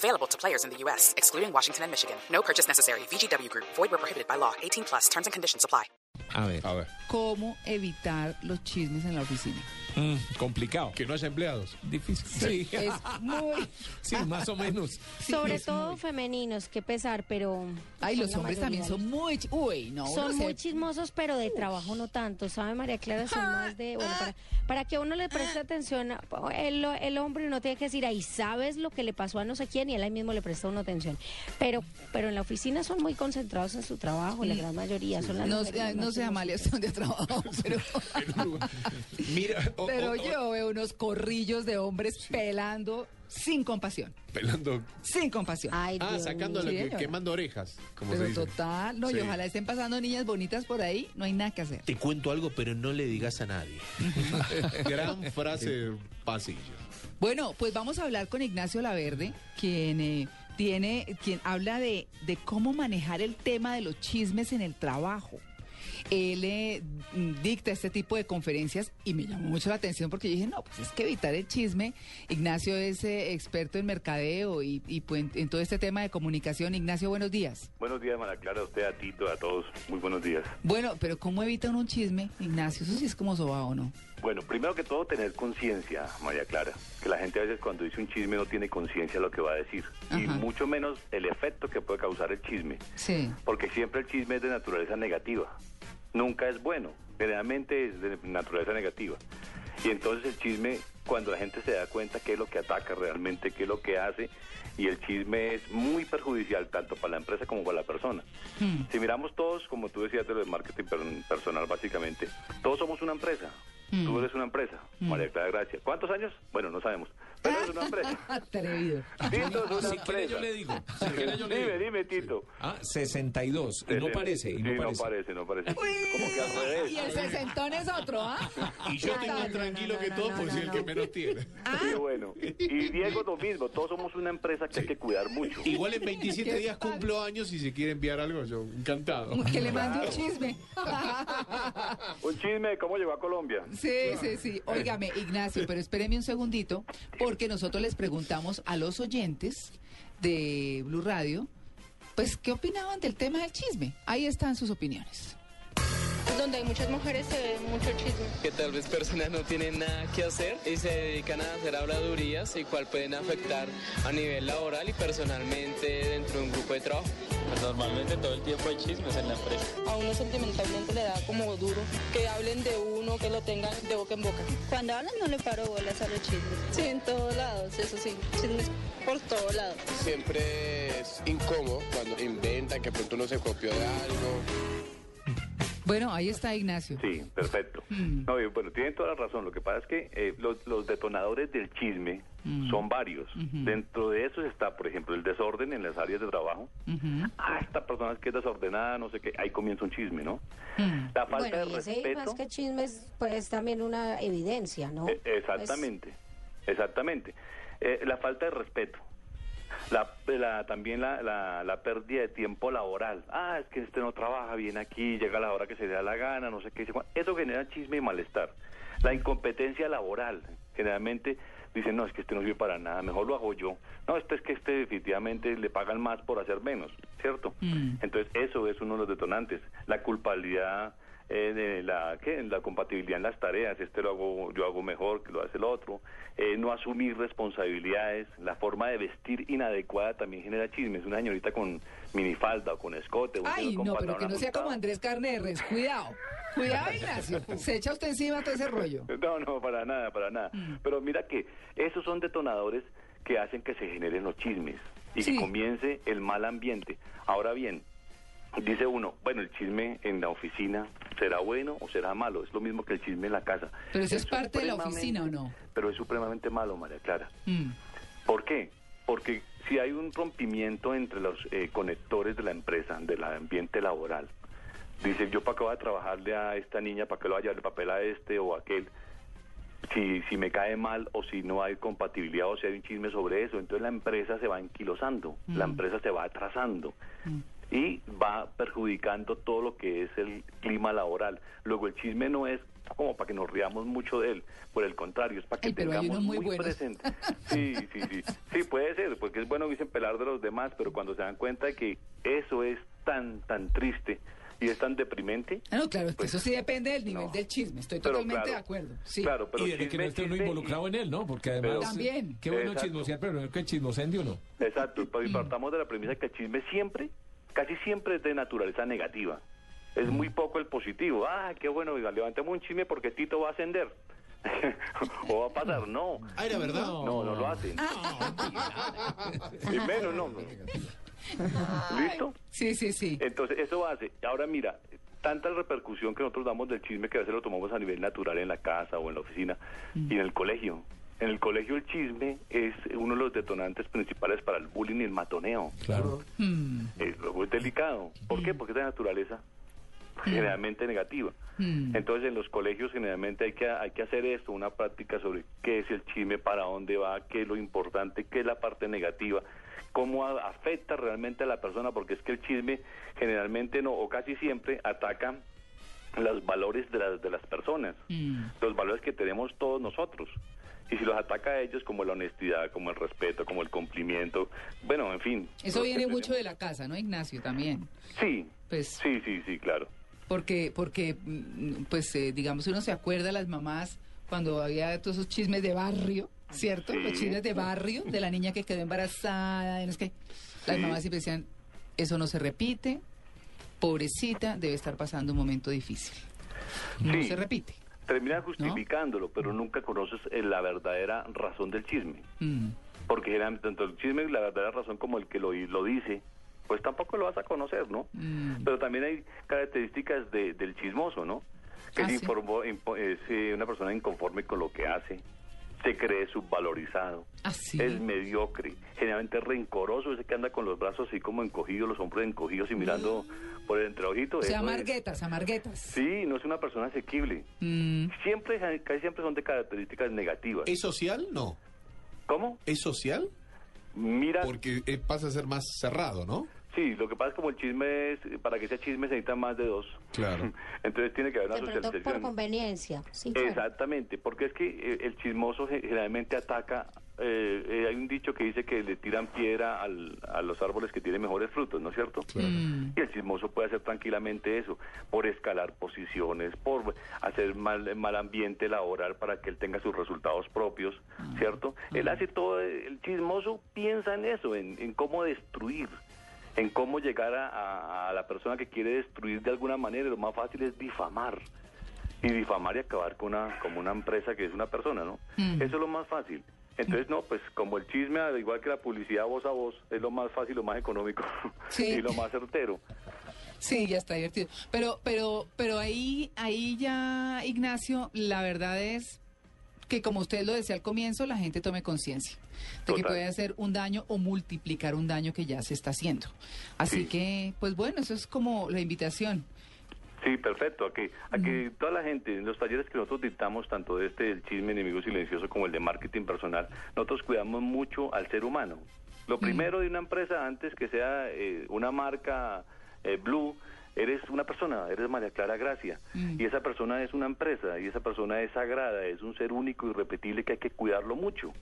Available to players in the U.S., excluding Washington and Michigan. No purchase necessary. VGW Group. Void where prohibited by law. 18 plus. Terms and conditions apply. A ver, A ver, cómo evitar los chismes en la oficina. Mm, complicado. que no haya empleados. Difícil. Sí, Es muy... sí, más o menos. Sobre todo femeninos, qué pesar, pero... Ay, son los hombres mayoría. también son muy... ch- Uy, no. Son muy se- chismosos, pero de trabajo no tanto, ¿sabe María Clara? Son más de... Bueno, para, para que uno le preste atención, el, el hombre no tiene que decir, ahí sabes lo que le pasó a no sé quién y él ahí mismo le presta uno atención. Pero pero en la oficina son muy concentrados en su trabajo, la gran mayoría. Son las No, mujeres no más sé, Amalia, dónde ha trabajado, pero, Mira, pero yo veo unos corrillos de hombres pelando sin compasión. Pelando. Sin compasión. Ay, Ah, Dios sacando lo que quemando orejas, como se Pero dice. total, no, y ojalá estén pasando niñas bonitas por ahí, no hay nada que hacer. Te cuento algo, pero no le digas a nadie. Gran frase pasillo. Bueno, pues vamos a hablar con Ignacio Laverde, quien eh, tiene, quien habla de, de cómo manejar el tema de los chismes en el trabajo. Él eh, dicta este tipo de conferencias y me llamó mucho la atención porque yo dije, no, pues es que evitar el chisme. Ignacio es eh, experto en mercadeo y, y, pues, en, en todo este tema de comunicación. Ignacio, buenos días. Buenos días, María Clara, a usted, a Tito, a todos. Muy buenos días. Bueno, pero ¿cómo evita uno un chisme, Ignacio? Eso sí es como sobao, ¿no? Bueno, primero que todo, tener conciencia, María Clara. Que la gente a veces cuando dice un chisme no tiene conciencia de lo que va a decir. Y mucho menos el efecto que puede causar el chisme. Sí. Porque siempre el chisme es de naturaleza negativa. Nunca es bueno. Generalmente es de naturaleza negativa. Y entonces el chisme, cuando la gente se da cuenta qué es lo que ataca realmente, qué es lo que hace, y el chisme es muy perjudicial tanto para la empresa como para la persona. Hmm. Si miramos todos, como tú decías de lo de marketing per- personal, básicamente, todos somos una empresa. Mm. Tú eres una empresa, María Clara Gracia. ¿Cuántos años? Bueno, no sabemos. Pero eres una empresa. Atrevido. Tito es una si quiere empresa. yo le digo. Si quiere yo le Dime, digo. dime, Tito. Ah, 62. Y no parece, y sí, no no parece. no parece. Como que al revés. Y el sesentón es otro, ¿ah? Y yo estoy más tranquilo que todos por ser el que menos tiene. Sí, bueno. Y Diego lo mismo. Todos somos una empresa que hay que cuidar mucho. Igual en 27 días cumplo años y si quiere enviar algo, yo encantado. Que le mande un chisme. Un chisme de cómo llegó a Colombia. Sí, sí, sí. Óigame, Ignacio, pero espéreme un segundito, porque nosotros les preguntamos a los oyentes de Blue Radio, pues, ¿qué opinaban del tema del chisme? Ahí están sus opiniones. donde hay muchas mujeres se ve mucho chisme. que tal vez personas no tienen nada que hacer y se dedican a hacer habladurías y cual pueden afectar a nivel laboral y personalmente dentro de un grupo de trabajo. Pues normalmente todo el tiempo hay chismes en la empresa. A uno sentimentalmente le da como duro que hablen de uno, que lo tengan de boca en boca. Cuando hablan no le paro bolas a los chismes. Sí, en todos lados, eso sí, chismes por todos lados. Siempre es incómodo cuando inventan que pronto uno se copió de algo. Bueno, ahí está Ignacio. Sí, perfecto. Mm. No, bueno, tienen toda la razón. Lo que pasa es que eh, los, los detonadores del chisme Mm. son varios. Dentro de eso está, por ejemplo, el desorden en las áreas de trabajo. Ah, esta persona es que es desordenada, no sé qué. Ahí comienza un chisme, ¿no? Mm. La falta Bueno, de y ese respeto. más que chismes, pues también una evidencia, ¿no? Eh, exactamente, exactamente. Eh, la falta de respeto. La, la- también la, la, la pérdida de tiempo laboral. Ah, es que este no trabaja bien aquí, llega a la hora que se le da la gana, no sé qué. Eso genera chisme y malestar. La incompetencia laboral. Generalmente dicen, no, es que este no sirve para nada, mejor lo hago yo. No, este es que este definitivamente le pagan más por hacer menos, ¿cierto? Mm. Entonces, eso es uno de los detonantes. La culpabilidad eh, de la, ¿qué? la compatibilidad en las tareas. Este lo hago, yo hago mejor que lo hace el otro. Eh, no asumir responsabilidades. La forma de vestir inadecuada también genera chismes. Una señorita con minifalda o con escote. un Ay, con no, pero que no sea como. Andrés Carne de Res. Cuidado. Cuidado, Ignacio. Se echa usted encima todo ese rollo. No, no, para nada, para nada. Mm. Pero mira que esos son detonadores que hacen que se generen los chismes y Sí. que comience el mal ambiente. Ahora bien, dice uno, bueno, el chisme en la oficina será bueno o será malo, es lo mismo que el chisme en la casa. Pero eso es parte de la oficina, ¿o no? Pero es supremamente malo, María Clara. Mm. ¿Por qué? Porque si hay un rompimiento entre los eh, conectores de la empresa, del ambiente laboral, Dice, yo para qué voy a trabajarle a esta niña, para qué le voy a llevar el papel a este o a aquel, si, si me cae mal o si no hay compatibilidad o si hay un chisme sobre eso. Entonces la empresa se va enquilosando, la Mm. empresa se va atrasando y va perjudicando todo lo que es el clima laboral. Luego el chisme no es como para que nos riamos mucho de él, por el contrario, es para que Ay, pero tengamos muy muy, presente. Sí, sí, sí. Sí, puede ser, porque es bueno dicen pelar de los demás, pero cuando se dan cuenta de que eso es tan, tan triste y es tan deprimente, Ah, no, claro, es que Pues, eso sí depende del nivel del chisme. Estoy Pero totalmente claro, de acuerdo. Sí. claro, pero y de que no esté uno chisme involucrado y- en él, ¿no? Porque además. Pero- También. Qué bueno Exacto. chismosear, pero no que chismoseen de uno. Exacto, pues, y partamos de la premisa que el chisme siempre, casi siempre es de naturaleza negativa. Es muy poco el positivo. Ah, qué bueno, levantemos un chisme porque Tito va a ascender. o va a pasar, no. Ah, ¿era verdad? No, no lo hacen. y menos, no. ¿Listo? Sí, sí, sí. Entonces, eso hace. Ahora mira, tanta repercusión que nosotros damos del chisme que a veces lo tomamos a nivel natural en la casa o en la oficina y en el colegio. En el colegio el chisme es uno de los detonantes principales para el bullying y el matoneo. Claro. Mm, es delicado. ¿Por qué? Porque es de naturaleza generalmente negativa. mm. Entonces en los colegios generalmente hay que, hay que hacer esto, una práctica sobre qué es el chisme, para dónde va, qué es lo importante, qué es la parte negativa, cómo a- afecta realmente a la persona, porque es que el chisme generalmente no, o casi siempre ataca los valores de, las de las personas, Mm. los valores que tenemos todos nosotros. Y si los ataca a ellos como la honestidad, como el respeto, como el cumplimiento, bueno, en fin. Eso que viene mucho de la casa, ¿no, Ignacio? También. Sí, Pues- sí, sí, sí, claro. Porque, porque mm, pues, eh, digamos, uno se acuerda a las mamás cuando había todos esos chismes de barrio, ¿cierto? Sí. Los chismes de barrio, de la niña que quedó embarazada, y no sé qué. Las Sí. mamás siempre decían, eso no se repite, pobrecita, debe estar pasando un momento difícil. No Sí. se repite. Terminas justificándolo, pero nunca conoces eh, la verdadera razón del chisme. Mm. Porque generalmente tanto el chisme y la verdadera razón como el que lo, lo dice, pues tampoco lo vas a conocer, ¿no? Mm. Pero también hay características de- del chismoso, ¿no? Que Ah, sí. informo- impo- es, eh, una persona inconforme con lo que hace, se cree subvalorizado, Ah, sí. es mediocre, generalmente es rencoroso, ese que anda con los brazos así como encogidos, los hombros encogidos y mirando por el entreojito. O sea, eso es- amarguetas, amarguetas. Sí, no es una persona asequible. Mm. Siempre, casi siempre son de características negativas. ¿Es social? No. ¿Cómo? ¿Es social? Mira, Porque eh, pasa a ser más cerrado, ¿no? Sí, lo que pasa es como el chisme es, para que sea chisme se necesitan más de dos. Claro. Entonces tiene que haber De una por socialización. conveniencia. Sí, claro. Exactamente, porque es que eh, el chismoso ge- generalmente ataca, eh, eh, hay un dicho que dice que le tiran piedra al- a los árboles que tienen mejores frutos, ¿no es cierto? Mm. Y el chismoso puede hacer tranquilamente eso, por escalar posiciones, por hacer mal, mal ambiente laboral para que él tenga sus resultados propios, ¿cierto? Él hace todo, el chismoso piensa en eso, en, en cómo destruir, en cómo llegar a, a- a la persona que quiere destruir de alguna manera, lo más fácil es difamar. Y difamar y acabar con una, como una empresa que es una persona, ¿no? Mm. Eso es lo más fácil. Entonces, no, pues como el chisme, al igual que la publicidad voz a voz, es lo más fácil, lo más económico Sí. y lo más certero. Sí, ya está divertido. Pero, pero, pero ahí, ahí ya, Ignacio, la verdad es que como usted lo decía al comienzo, la gente tome conciencia de que puede hacer un daño o multiplicar un daño que ya se está haciendo. Así Sí. que, pues bueno, eso es como la invitación. Sí, perfecto. A que, a que toda la gente, en los talleres que nosotros dictamos, tanto de este del chisme enemigo silencioso como el de marketing personal, nosotros cuidamos mucho al ser humano. Lo primero de una empresa, antes que sea eh, una marca eh, Blue, eres una persona, eres María Clara Gracia. Y esa persona es una empresa, y esa persona es sagrada, es un ser único y irrepetible que hay que cuidarlo mucho.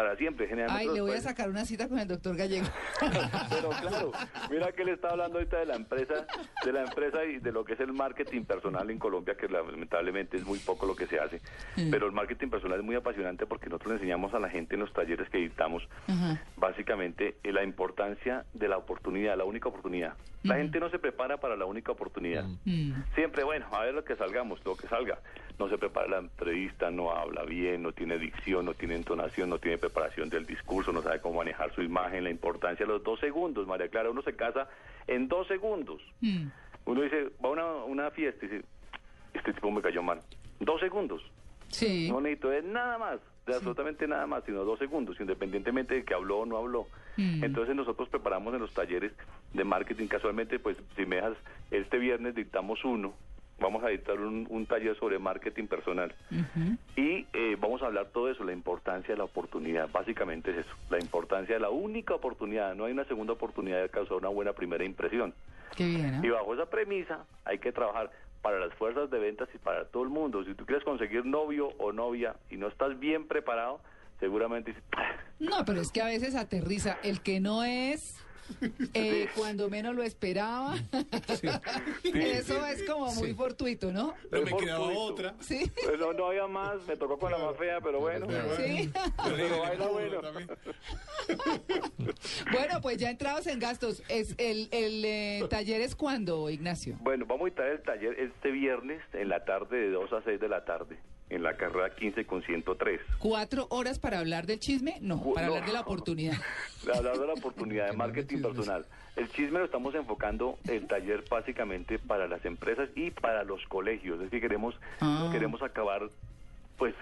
Para siempre, generalmente. Ay, le voy a sacar una cita con el doctor Gallego. pero claro, mira que él está hablando ahorita de la empresa, de la empresa y de lo que es el marketing personal en Colombia, que lamentablemente es muy poco lo que se hace. Mm. Pero el marketing personal es muy apasionante porque nosotros le enseñamos a la gente en los talleres que dictamos básicamente eh, la importancia de la oportunidad, la única oportunidad. La gente no se prepara para la única oportunidad. Mm. Siempre, bueno, a ver lo que salgamos, lo que salga. No se prepara la entrevista, no habla bien, no tiene dicción, no tiene entonación, no tiene preparación del discurso, no sabe cómo manejar su imagen, la importancia de los dos segundos, María Clara, uno se casa en dos segundos. Mm. Uno dice, va a una, una fiesta y dice, este tipo me cayó mal. Dos segundos. Sí. No necesito de nada más. de absolutamente nada más, sino dos segundos, independientemente de que habló o no habló. Mm. Entonces nosotros preparamos en los talleres de marketing, casualmente, pues si me dejas, este viernes dictamos uno, vamos a dictar un, un taller sobre marketing personal. Y eh, vamos a hablar todo eso, la importancia de la oportunidad. Básicamente es eso, la importancia de la única oportunidad. No hay una segunda oportunidad de causar una buena primera impresión. Qué bien, ¿ah? Y bajo esa premisa hay que trabajar para las fuerzas de ventas y para todo el mundo. Si tú quieres conseguir novio o novia y no estás bien preparado, seguramente dices, "Ah, No, pero es que a veces aterriza el que no es eh, cuando menos lo esperaba. Eso es como muy fortuito, ¿no? No me quedaba otra. Sí. Pues no, no había más, me tocó con la más fea, pero bueno. Sí. Pero baila bueno. Bueno, pues ya entrados en gastos, es el, el eh, taller es cuándo, Ignacio? Bueno, vamos a estar el taller este viernes en la tarde de 2 a 6 de la tarde, en la carrera 15 con 103. ¿Cuatro horas para hablar del chisme? No, para no. hablar de la oportunidad. De hablar de la oportunidad de marketing personal. El chisme lo estamos enfocando el taller básicamente para las empresas y para los colegios. Es que queremos, Ah. queremos acabar, pues,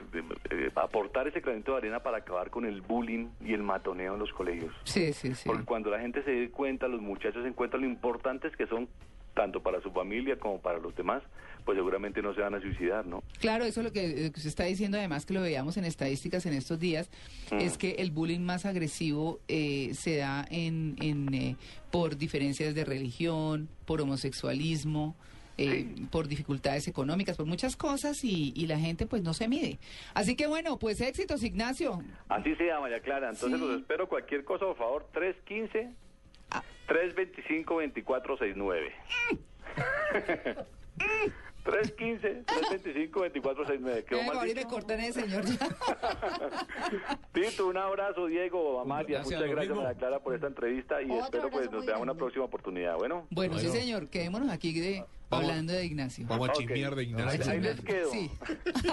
eh, aportar ese granito de arena para acabar con el bullying y el matoneo en los colegios. Sí, sí, sí. Porque cuando la gente se dé cuenta, los muchachos se encuentran lo importantes que son tanto para su familia como para los demás, pues seguramente no se van a suicidar, ¿no? Claro, eso es lo que eh, se está diciendo, además que lo veíamos en estadísticas en estos días, Mm. es que el bullying más agresivo eh, se da en, en, eh, por diferencias de religión, por homosexualismo, eh, por dificultades económicas, por muchas cosas y, y la gente pues no se mide. Así que bueno, pues éxitos, Ignacio. Así se llama, María Clara. Entonces Sí. los espero cualquier cosa, por favor, 315 Ah. 325 2469. 315 325 2469. Quedó mal ahorita cortan ese señor ya. Tito, un abrazo, Diego, Amalia. Gracias, Muchas gracias. María Clara, por esta entrevista y Otro espero pues nos veamos una próxima oportunidad. Bueno, Bueno, sí Bueno. señor, quedémonos aquí de, hablando de Ignacio. Vamos a chismear de Ignacio. ahí les quedo. Sí.